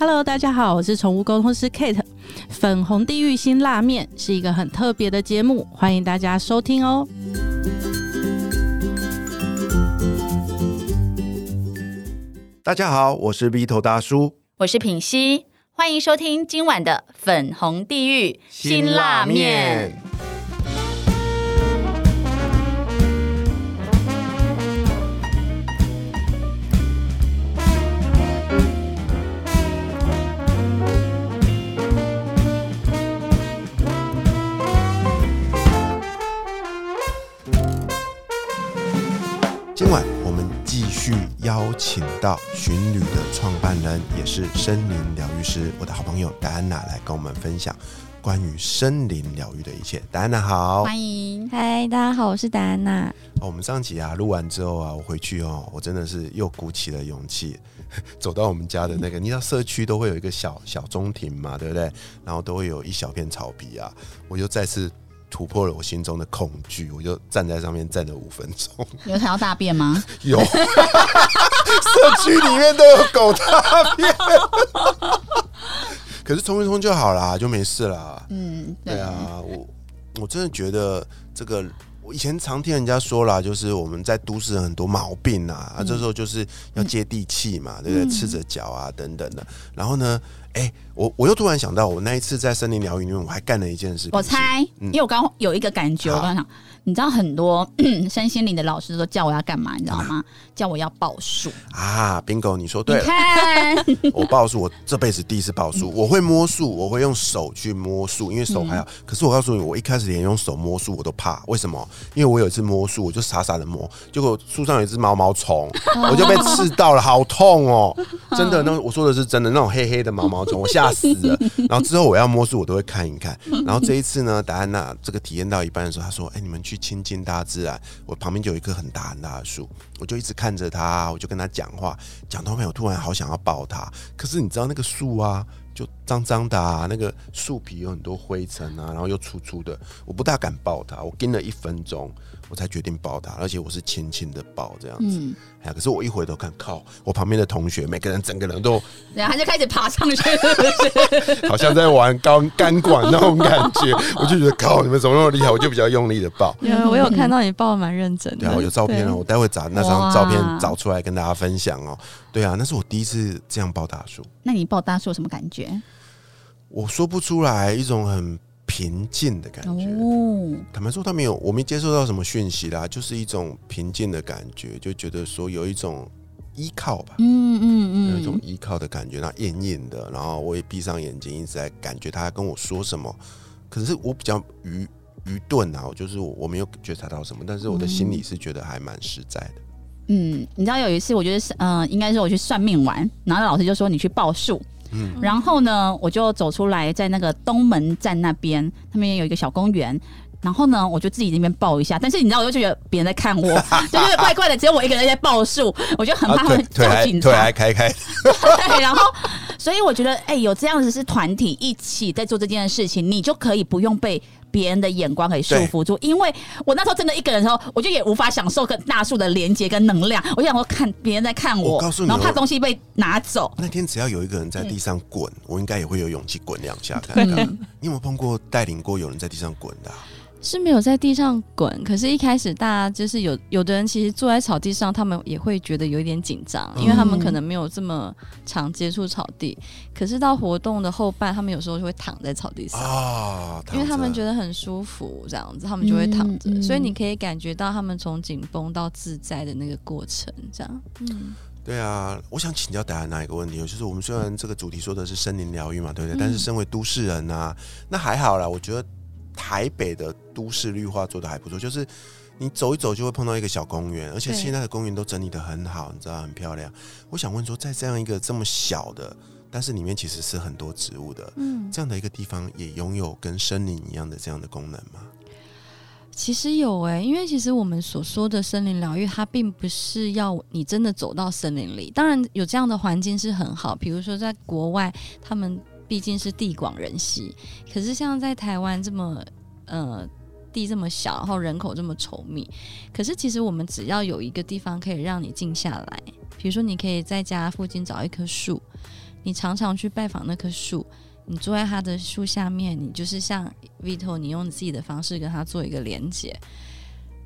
Hello，大家好，我是宠物沟通师 Kate。粉红地狱新辣面是一个很特别的节目，欢迎大家收听哦。大家好，我是 V 头大叔，我是品熙，欢迎收听今晚的粉红地狱辛辣面。今晚我们继续邀请到寻旅的创办人，也是森林疗愈师，我的好朋友戴安娜来跟我们分享关于森林疗愈的一切。戴安娜好，欢迎。嗨，大家好，我是戴安娜。哦我们上集啊录完之后啊，我回去哦，我真的是又鼓起了勇气，走到我们家的那个，你知道社区都会有一个小小中庭嘛，对不对？然后都会有一小片草皮啊，我就再次突破了我心中的恐惧，我就站在上面站了五分钟。有想要大便吗？有，社区里面都有狗大便，可是冲一冲就好啦，就没事啦。嗯，对啊，我我真的觉得这个，我以前常听人家说啦，就是我们在都市人很多毛病啊，啊，这时候就是要接地气嘛，对不对？赤着脚啊，等等的。然后呢，哎、我我又突然想到，我那一次在森林疗愈里面，我还干了一件事情。我猜，因为我刚刚有一个感觉，我刚刚想，你知道很多 身心灵的老师都叫我要干嘛，你知道吗？叫我要报数。啊，bingo，你说对了。看，我报数，我这辈子第一次报数，我会摸树，我会用手去摸树，因为手还好。可是我告诉你，我一开始连用手摸树我都怕，为什么？因为我有一次摸树，我就傻傻的摸，结果树上有一只毛毛虫，我就被刺到了，好痛哦！真的，那我说的是真的，那种黑黑的毛毛我吓死了。然后之后我要摸树，我都会看一看。然后这一次呢，达安娜这个体验到一半的时候，她说：“哎、你们去亲近大自然。”我旁边就有一棵很大很大的树，我就一直看着它，我就跟它讲话，讲到后面我突然好想要抱它，可是你知道那个树啊，就脏脏的啊，那个树皮有很多灰尘啊，然后又粗粗的，我不大敢抱它。我盯了一分钟，我才决定抱他，而且我是轻轻的抱这样子。嗯，哎呀，可是我一回头看，靠，我旁边的同学每个人整个人都然后他就开始爬上去，是不是？好像在玩钢钢管那种感觉，我就觉得靠，你们怎么那么厉害？我就比较用力的抱。有，我有看到你抱的蛮认真的。对啊，我有照片啊，我待会找那张照片找出来跟大家分享哦。对啊，那是我第一次这样抱大树，那你抱大树有什么感觉？我说不出来，一种很平静的感觉。哦，坦白说，他没有，我没接受到什么讯息啦，就是一种平静的感觉，就觉得说有一种依靠吧，嗯嗯嗯有一种嗯，依靠的感觉，那硬硬的，然后我也闭上眼睛，一直在感觉他跟我说什么，可是我比较愚愚钝啊，我就是我我没有觉察到什么，但是我的心里是觉得还蛮实在的。嗯，你知道有一次，我觉得是，嗯、应该是我去算命玩，然后老师就说你去报数，嗯然后呢，我就走出来，在那个东门站那边，那边有一个小公园。然后呢，我就自己那边抱一下，但是你知道，我就觉得别人在看我，就是怪怪的，只有我一个人在报数，我就很怕会啊腿腿叫警还腿还察。开开，对，然后，所以我觉得，哎、有这样子是团体一起在做这件事情，你就可以不用被别人的眼光给束缚住。因为我那时候真的一个人的时候，我就也无法享受跟大树的连接跟能量。我想说，看别人在看我，我告诉你然后怕东西被拿走。那天只要有一个人在地上滚，我应该也会有勇气滚两下看看。嗯，你有没有碰过带领过有人在地上滚的啊、是没有在地上滚，可是一开始大家就是有有的人其实坐在草地上，他们也会觉得有一点紧张，因为他们可能没有这么常接触草地。可是到活动的后半，他们有时候就会躺在草地上。啊？因为他们觉得很舒服，这样子他们就会躺着，嗯嗯所以你可以感觉到他们从紧绷到自在的那个过程，这样。嗯，对啊，我想请教大家哪一个问题哦，就是我们虽然这个主题说的是森林疗愈嘛，对不对？嗯但是身为都市人啊，那还好啦。我觉得台北的都市绿化做的还不错，就是你走一走就会碰到一个小公园，而且现在的公园都整理的很好，你知道很漂亮。我想问说，在这样一个这么小的，但是里面其实是很多植物的，嗯，这样的一个地方，也拥有跟森林一样的这样的功能吗？其实有诶、因为其实我们所说的森林疗愈，它并不是要你真的走到森林里。当然有这样的环境是很好，比如说在国外，他们毕竟是地广人稀，可是像在台湾这么呃地这么小，然后人口这么稠密，可是其实我们只要有一个地方可以让你静下来，比如说你可以在家附近找一棵树，你常常去拜访那棵树，你坐在它的树下面，你就是像 Vito，你用自己的方式跟它做一个连接，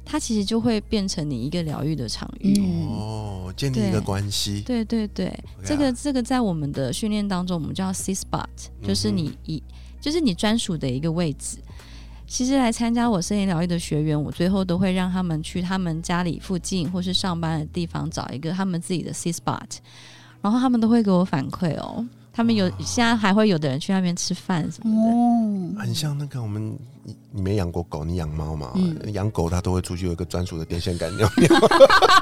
它其实就会变成你一个疗愈的场域。嗯哦，建立一个关系，对对对，这个这个在我们的训练当中，我们叫 C spot，就是你以就是你专属的一个位置。其实来参加我声音疗愈的学员，我最后都会让他们去他们家里附近或是上班的地方找一个他们自己的 C spot，然后他们都会给我反馈哦。他们有现在还会有的人去那边吃饭什么的。哦，很像那个我们，你你没养过狗，你养猫嘛？嗯养狗它都会出去有一个专属的电线杆尿尿，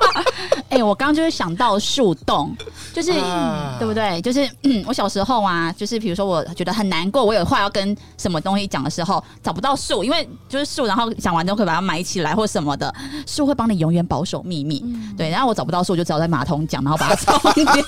哎、我刚刚就是想到树洞，就是、啊对不对？就是、嗯、我小时候啊，就是比如说我觉得很难过，我有话要跟什么东西讲的时候，找不到树，因为就是树，然后讲完之后可以把它埋起来或什么的，树会帮你永远保守秘密。对，然后我找不到树，我就只好在马桶讲，然后把它冲掉。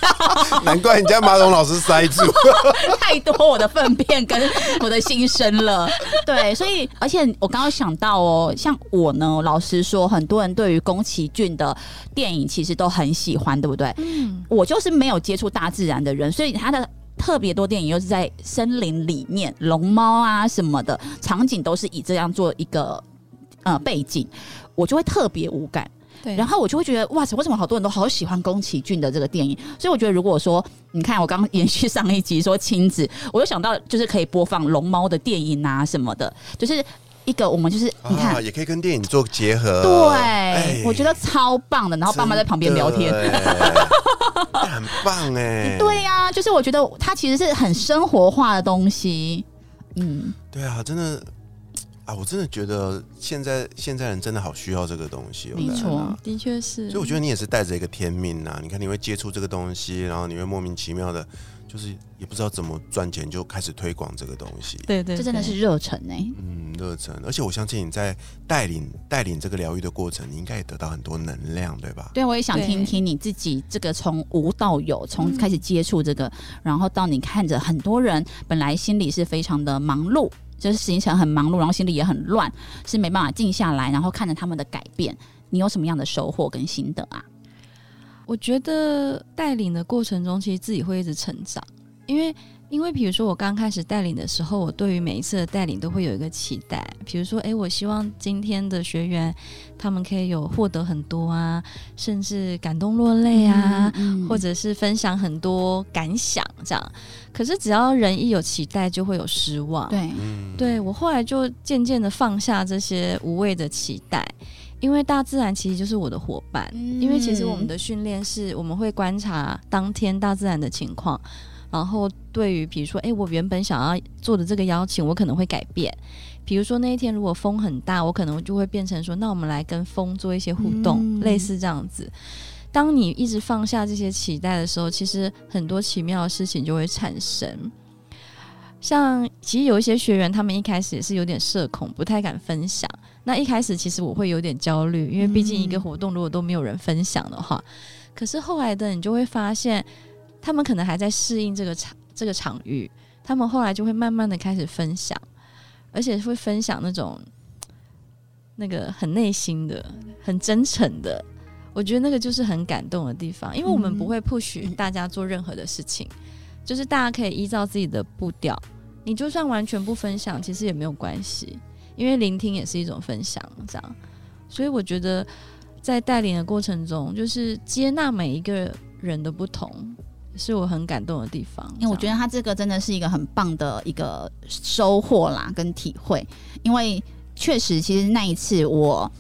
难怪你家马桶老是塞住。太多我的粪便跟我的心声了。对，所以而且我刚刚想到哦，像我呢，老实说，很多人对于宫崎骏的电影其实都很喜欢，对不对？嗯，我就是没有接触大自然的人，所以他的。特别多电影又是在森林里面，龙猫啊什么的场景都是以这样做一个呃背景，我就会特别无感。对。然后我就会觉得，哇塞，为什么好多人都好喜欢宫崎骏的这个电影？所以我觉得，如果说你看我刚刚延续上一集说亲子，我就想到就是可以播放龙猫的电影啊什么的，就是一个我们就是你看。啊，也可以跟电影做结合。对，哎我觉得超棒的。然后爸妈在旁边聊天，很棒哎。对呀、就是我觉得它其实是很生活化的东西。嗯，对啊，真的啊，我真的觉得现在现在人真的好需要这个东西哦。没错的确是。所以我觉得你也是带着一个天命呐、你看你会接触这个东西，然后你会莫名其妙的，就是也不知道怎么赚钱，就开始推广这个东西。对对，这真的是热忱哎、嗯，热忱，而且我相信你在带领带领这个疗愈的过程，你应该也得到很多能量，对吧？对，我也想听听你自己这个从无到有，从嗯开始接触这个，然后到你看着很多人本来心里是非常的忙碌，就是行程很忙碌，然后心里也很乱，是没办法静下来，然后看着他们的改变，你有什么样的收获跟心得啊？我觉得带领的过程中，其实自己会一直成长，因为因为比如说我刚开始带领的时候，我对于每一次的带领都会有一个期待，比如说，诶，我希望今天的学员他们可以有获得很多啊，甚至感动落泪啊，嗯或者是分享很多感想这样。可是只要人一有期待，就会有失望。对，嗯，对我后来就渐渐的放下这些无谓的期待，因为大自然其实就是我的伙伴。嗯因为其实我们的训练是我们会观察当天大自然的情况，然后对于比如说，哎，我原本想要做的这个邀请，我可能会改变。比如说那一天如果风很大，我可能就会变成说，那我们来跟风做一些互动，嗯类似这样子。当你一直放下这些期待的时候，其实很多奇妙的事情就会产生。像其实有一些学员，他们一开始也是有点社恐，不太敢分享。那一开始其实我会有点焦虑，因为毕竟一个活动如果都没有人分享的话，可是后来的你就会发现，他们可能还在适应这个场这个场域，他们后来就会慢慢的开始分享，而且会分享那种那个很内心的、很真诚的。我觉得那个就是很感动的地方，因为我们不会 push 大家做任何的事情，就是大家可以依照自己的步调。你就算完全不分享，其实也没有关系，因为聆听也是一种分享，这样。所以我觉得在带领的过程中，就是接纳每一个人的不同，是我很感动的地方。因为我觉得，他这个真的是一个很棒的一个收获啦，跟体会。因为确实，其实那一次我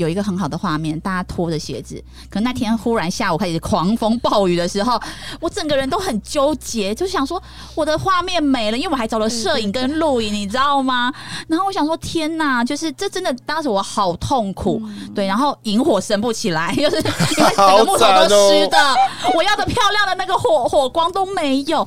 有一个很好的画面，大家脱着鞋子，可那天忽然下午开始狂风暴雨的时候，我整个人都很纠结，就想说我的画面没了，因为我还找了摄影跟录影，你知道吗？然后我想说，天哪，就是这真的当时我好痛苦。对，然后萤火升不起来，就是因为整个木头都湿的，我要的漂亮的那个火火光都没有，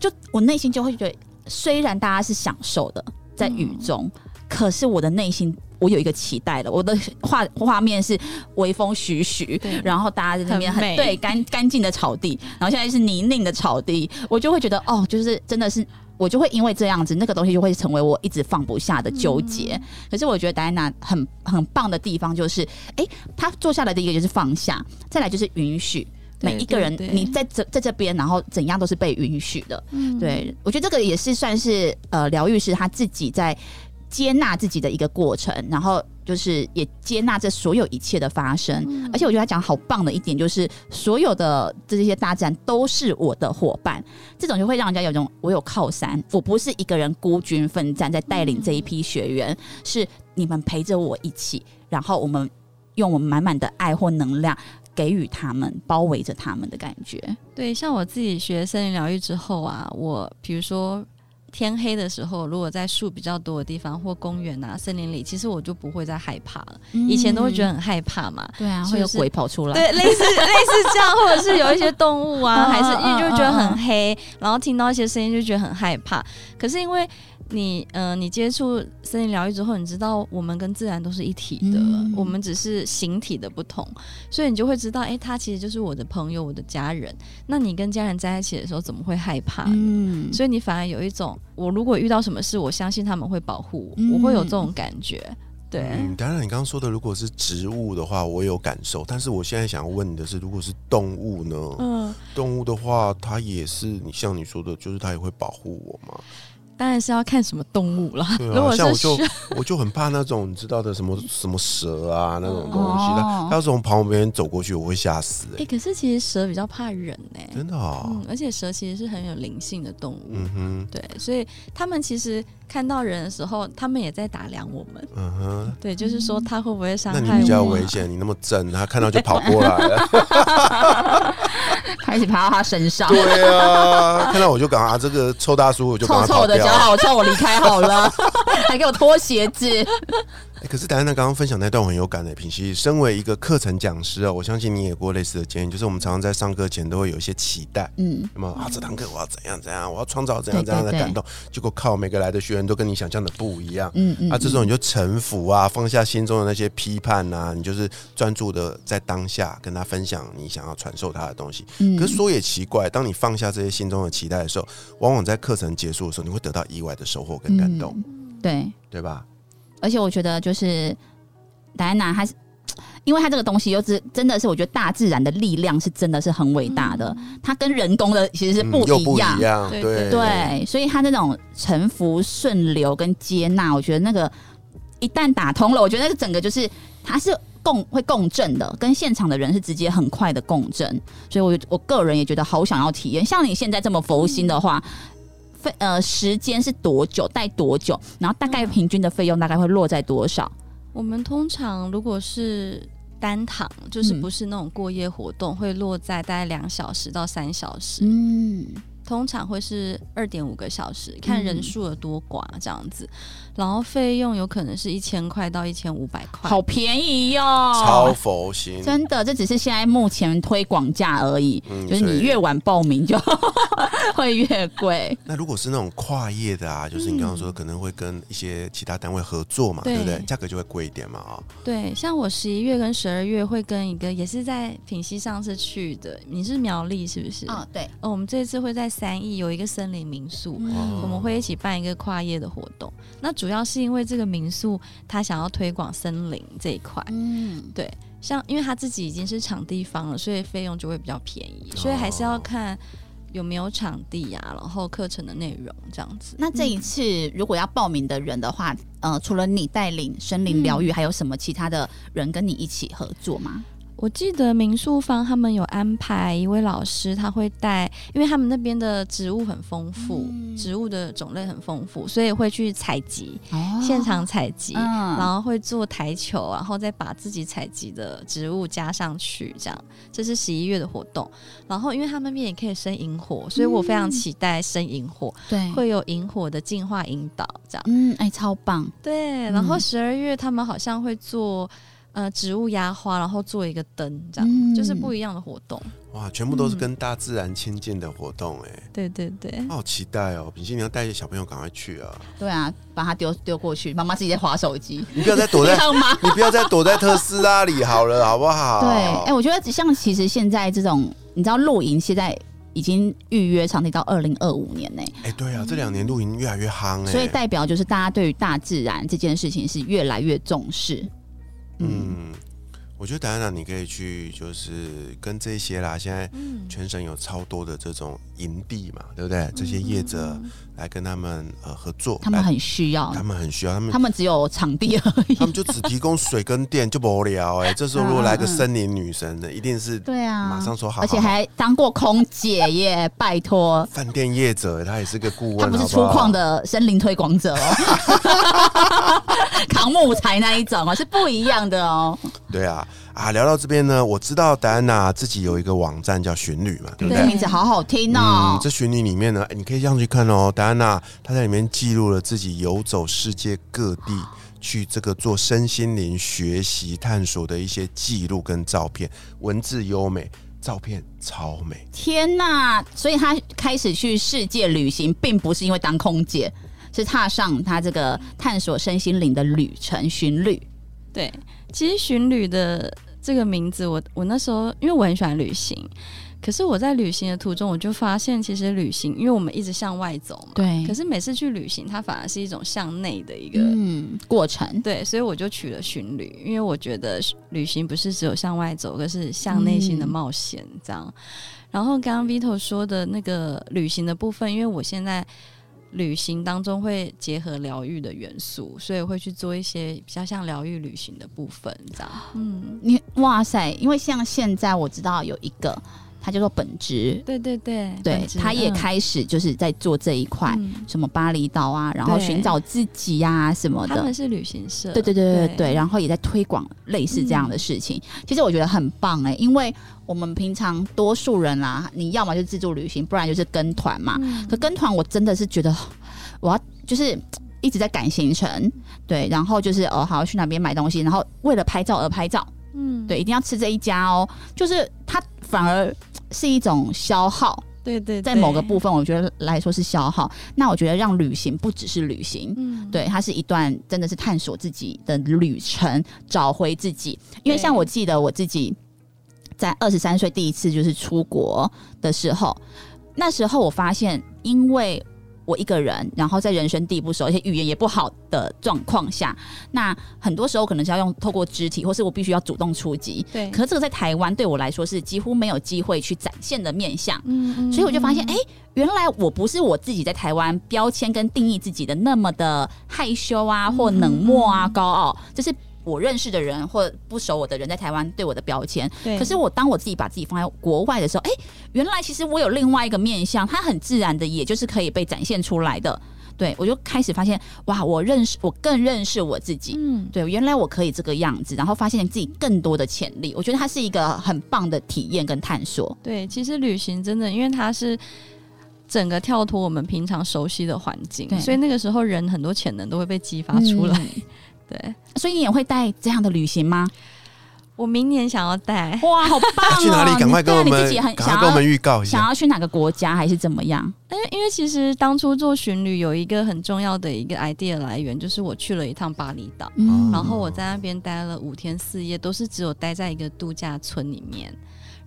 就我内心就会觉得，虽然大家是享受的在雨中，可是我的内心我有一个期待了，我的画画面是微风徐徐，然后大家在那边很很对干干净的草地，然后现在是泥泞的草地，我就会觉得哦，就是真的是。我就会因为这样子，那个东西就会成为我一直放不下的纠结。嗯可是我觉得戴安娜很很棒的地方就是，哎、她坐下来的一个就是放下，再来就是允许。每一个人你在这在这边，然后怎样都是被允许的。嗯对我觉得这个也是算是呃疗愈师他自己在接纳自己的一个过程，然后就是也接纳这所有一切的发生。嗯而且我觉得他讲好棒的一点就是，所有的这些大自然都是我的伙伴，这种就会让人家有种我有靠山，我不是一个人孤军奋战在带领这一批学员，是你们陪着我一起，然后我们用我们满满的爱或能量给予他们，包围着他们的感觉。对，像我自己学森林疗愈之后啊，我比如说天黑的时候，如果在树比较多的地方或公园啊、森林里，其实我就不会再害怕了。以前都会觉得很害怕嘛，对啊，会有鬼跑出来。对，类似 类似这样，或者是有一些动物啊，嗯还是因为就觉得很黑，然后听到一些声音就觉得很害怕。可是因为你，呃，你接触森林疗愈之后，你知道我们跟自然都是一体的，嗯我们只是形体的不同，所以你就会知道，哎、他其实就是我的朋友，我的家人。那你跟家人在一起的时候，怎么会害怕呢？嗯，所以你反而有一种，我如果遇到什么事，我相信他们会保护我，嗯我会有这种感觉。对，嗯，当然，你刚刚说的如果是植物的话，我有感受。但是我现在想要问你的是，如果是动物呢？嗯，动物的话，它也是你像你说的，就是它也会保护我嘛。当然是要看什么动物啦。对啊，如果像我就我就很怕那种你知道的什么什么蛇啊那种东西，哦它它要从旁边走过去，我会吓死哎、哎、可是其实蛇比较怕人呢、真的啊、嗯，而且蛇其实是很有灵性的动物，嗯哼，对，所以他们其实看到人的时候，他们也在打量我们，嗯哼。对，就是说他会不会伤那害我、啊？你比较危险，你那么正，他看到就跑过来了。开始爬到他身上，对啊，看到我就赶啊，这个臭大叔我就赶臭臭的，脚。好臭，我离开好了，还给我脱鞋子。欸可是戴安娜刚刚分享那段我很有感的，平息，身为一个课程讲师啊，我相信你也过类似的经验，就是我们常常在上课前都会有一些期待，嗯，那么啊，这堂课我要怎样怎样，我要创造怎样怎样的感动，结果靠每个来的学员都跟你想象的不一样。嗯嗯啊，这时候你就臣服啊，放下心中的那些批判啊，你就是专注的在当下跟他分享你想要传授他的东西。嗯可是说也奇怪，当你放下这些心中的期待的时候，往往在课程结束的时候，你会得到意外的收获跟感动，对，对吧？而且我觉得就是戴安娜，她是。因为她这个东西又是真的是，我觉得大自然的力量是真的是很伟大的，它跟人工的其实是嗯不一样。一样，对对对，所以它那种沉浮、顺流跟接纳，我觉得那个一旦打通了，我觉得那个整个就是它是共会共振的，跟现场的人是直接很快的共振。所以我我个人也觉得好想要体验。像你现在这么佛心的话。费呃，时间是多久？待多久？然后大概平均的费用大概会落在多少？我们通常如果是单堂，就是嗯不是那种过夜活动，会落在大概两小时到三小时，嗯，通常会是二点五个小时，看人嗯数有多寡这样子。然后费用有可能是一千块到一千五百块，好便宜哟、超佛心，真的，这只是现在目前推广价而已，嗯就是你越晚报名就 会越贵。那如果是那种跨业的啊，就是你刚刚说可能会跟一些其他单位合作嘛，对对不对？价格就会贵一点嘛啊。对，像我十一月跟十二月会跟一个也是在品溪上次去的，你是苗栗是不是？哦，对，哦，我们这次会在三义有一个森林民宿，哦我们会一起办一个跨业的活动。那主要是因为这个民宿他想要推广森林这一块，嗯，对像因为他自己已经是场地方了，所以费用就会比较便宜，所以还是要看有没有场地呀、然后课程的内容这样子。那这一次如果要报名的人的话，呃，除了你带领森林疗愈，还有什么其他的人跟你一起合作吗？我记得民宿方他们有安排一位老师，他会带，因为他们那边的植物很丰富，嗯植物的种类很丰富，所以会去采集，哦现场采集，嗯然后会做台球，然后再把自己采集的植物加上去，这样。这是十一月的活动。然后因为他们那边也可以生萤火，所以我非常期待生萤火，对，会有萤火的净化引导，这样。嗯，哎，超棒，对，嗯然后十二月他们好像会做。呃植物压花，然后做一个灯，这样、嗯就是不一样的活动。哇，全部都是跟大自然亲近的活动、哎、对对对，好期待哦！品心，你要带小朋友赶快去啊！对啊，把它丢丢过去，妈妈自己在划手机，你不要再躲在，你不要再躲在特斯拉里好了，好不好？对，哎、我觉得像其实现在这种，你知道露营现在已经预约场地到二零二五年呢、哎、对啊，这两年露营越来越夯哎、所以代表就是大家对于大自然这件事情是越来越重视。嗯，我觉得戴安娜你可以去，就是跟这些啦，现在全省有超多的这种营地嘛，对不对？这些业者来跟他们呃合作，他们很需要，他们很需要，他们他们只有场地而已。他们就只提供水跟电就无聊哎、这时候如果来个森林女神的，一定是对啊，马上说好而且还当过空姐耶，拜托。饭店业者，他也是个顾问，他不是粗犷的森林推广者哦，扛木材那一种啊，是不一样的哦。对啊啊！聊到这边呢，我知道戴安娜自己有一个网站叫寻旅嘛，对不这对？名字好好听嗯哦，。这寻旅里面呢，哎你可以上去看哦。戴安娜她在里面记录了自己游走世界各地，去这个做身心灵学习探索的一些记录跟照片，文字优美，照片超美。天呐！所以她开始去世界旅行，并不是因为当空姐，是踏上他这个探索身心灵的旅程巡旅。对，其实巡旅的这个名字我，我那时候因为我很喜欢旅行，可是我在旅行的途中，我就发现其实旅行，因为我们一直向外走嘛，对可是每次去旅行，它反而是一种向内的一个。嗯，过程对，所以我就取了巡旅，因为我觉得旅行不是只有向外走，而是向内心的冒险这样。然后刚刚 Vito 说的那个旅行的部分，因为我现在旅行当中会结合疗愈的元素，所以会去做一些比较像疗愈旅行的部分这样。嗯，你哇塞！因为像现在我知道有一个，它叫做本职，对对对，对他也嗯。开始就是在做这一块，嗯。什么巴厘岛啊，然后寻找自己呀、什么的。他们。是旅行社，对对对对对，然后也在推广类似这样的事情。其实我觉得很棒哎、因为我们平常多数人啦，你要么就自助旅行，不然就是跟团嘛。嗯。可跟团我真的是觉得，我要就是一直在赶行程，对，然后就是哦，好去哪边买东西，然后为了拍照而拍照，嗯，对，一定要吃这一家哦，就是他反而是一种消耗，对对，在某个部分，我觉得来说是消耗。那我觉得让旅行不只是旅行，嗯，对，它是一段真的是探索自己的旅程，找回自己。因为像我记得我自己在二十三岁第一次就是出国的时候，那时候我发现，因为我一个人，然后在人生地不熟，而且语言也不好的状况下，那很多时候可能是要用透过肢体，或是我必须要主动出击。对，可是这个在台湾对我来说是几乎没有机会去展现的面相。嗯嗯所以我就发现，嗯哎、原来我不是我自己在台湾标签跟定义自己的那么的害羞啊，或冷漠啊、高傲，这是我认识的人或不熟我的人在台湾对我的标签。对，可是我当我自己把自己放在国外的时候，哎、原来其实我有另外一个面相，它很自然的，也就是可以被展现出来的。对我就开始发现，哇，我认识，我更认识我自己。嗯，对，原来我可以这个样子，然后发现自己更多的潜力。我觉得它是一个很棒的体验跟探索。对，其实旅行真的，因为它是整个跳脱我们平常熟悉的环境，所以那个时候人很多潜能都会被激发出来。嗯对所以你也会带这样的旅行吗？我明年想要带，哇，好棒、哦！去哪里？赶快跟我们你对你自己很，想要赶快跟我们预告一下。想要去哪个国家，还是怎么样？因为因为其实当初做巡旅有一个很重要的一个 idea 来源，就是我去了一趟巴厘岛。嗯然后我在那边待了五天四夜，都是只有待在一个度假村里面。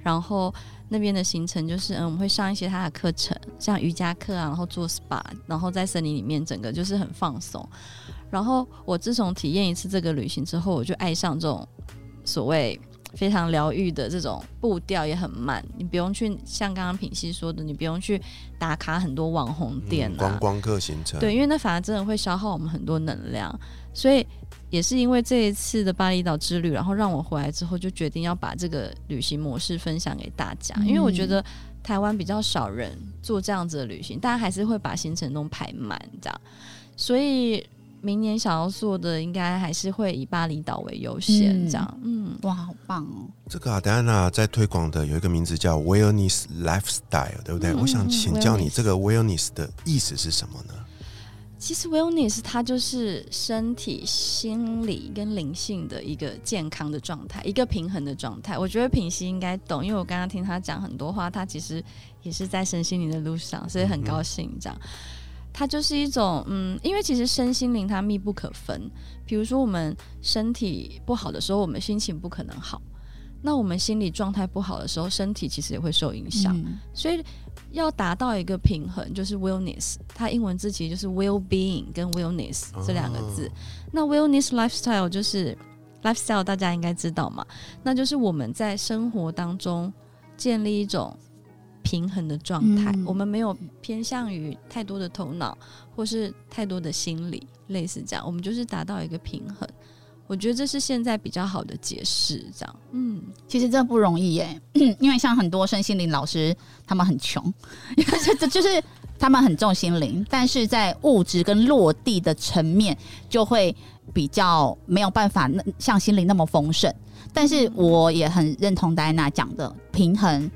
然后那边的行程就是，嗯，我们会上一些他的课程，像瑜伽课啊，然后做 SPA，然后在森林里面整个就是很放松。然后我自从体验一次这个旅行之后，我就爱上这种所谓非常疗愈的这种步调，也很慢。你不用去像刚刚品熙说的，你不用去打卡很多网红店啊，嗯观光客行程，对，因为那反而真的会消耗我们很多能量，所以也是因为这一次的巴厘岛之旅，然后让我回来之后就决定要把这个旅行模式分享给大家，因为我觉得台湾比较少人做这样子的旅行，大家还是会把行程都排满这样，所以明年想要做的应该还是会以巴厘岛为优先这样，嗯。哇，好棒哦！这个啊，戴安娜在推广的有一个名字叫 Wellness Lifestyle，对不对？嗯我想请教你，嗯这个 Wellness 的意思是什么呢？其实 wellness 它就是身体、心理跟灵性的一个健康的状态，一个平衡的状态。我觉得品熙应该懂，因为我刚刚听他讲很多话，他其实也是在身心灵的路上，所以很高兴这样。它就是一种，嗯，因为其实身心灵它密不可分。比如说我们身体不好的时候，我们心情不可能好；那我们心理状态不好的时候，身体其实也会受影响。嗯所以要达到一个平衡，就是 wellness，它英文字其实就是 well being 跟 wellness 这两个字。那 wellness lifestyle 就是 lifestyle，大家应该知道嘛？那就是我们在生活当中建立一种平衡的状态，嗯我们没有偏向于太多的头脑或是太多的心理，类似这样，我们就是达到一个平衡。我觉得这是现在比较好的解释，这样，嗯，其实这不容易耶，因为像很多身心灵老师，他们很穷，这 就是他们很重心灵，但是在物质跟落地的层面，就会比较没有办法那像心灵那么丰盛。但是我也很认同戴安娜讲的平衡。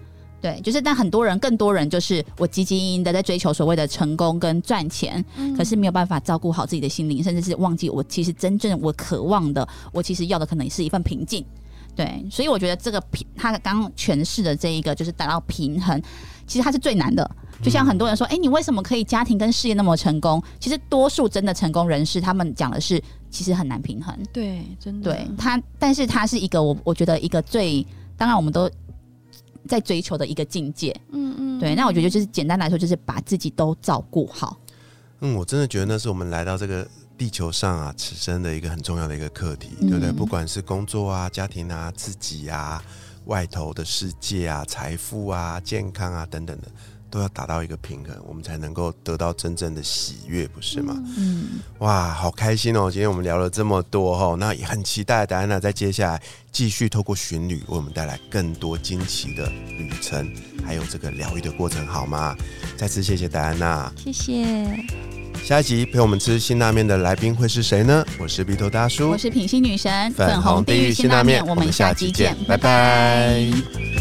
对，就是但很多人，更多人就是我汲汲营营的在追求所谓的成功跟赚钱，可是没有办法照顾好自己的心灵，甚至是忘记我其实真正我渴望的，我其实要的可能是一份平静。对，所以我觉得这个平，他刚刚诠释的这一个就是达到平衡，其实它是最难的。就像很多人说，哎、你为什么可以家庭跟事业那么成功？其实多数真的成功人士，他们讲的是其实很难平衡。对，真的，对他，但是他是一个我我觉得一个最，当然我们都在追求的一个境界。嗯嗯，对，那我觉得就是简单来说，就是把自己都照顾好。嗯，我真的觉得那是我们来到这个地球上啊，此生的一个很重要的一个课题，嗯对不对？不管是工作啊、家庭啊、自己啊、外头的世界啊、财富啊、健康啊等等的，都要达到一个平衡，我们才能够得到真正的喜悦，不是吗？嗯，哇，好开心哦！今天我们聊了这么多哈，那也很期待戴安娜在接下来继续透过巡旅为我们带来更多惊奇的旅程，还有这个疗愈的过程，好吗？再次谢谢戴安娜。谢谢。下一集陪我们吃辛拉面的来宾会是谁呢？我是鼻头大叔我，是品心女神，粉红地狱辛拉面，我们下集见，拜拜拜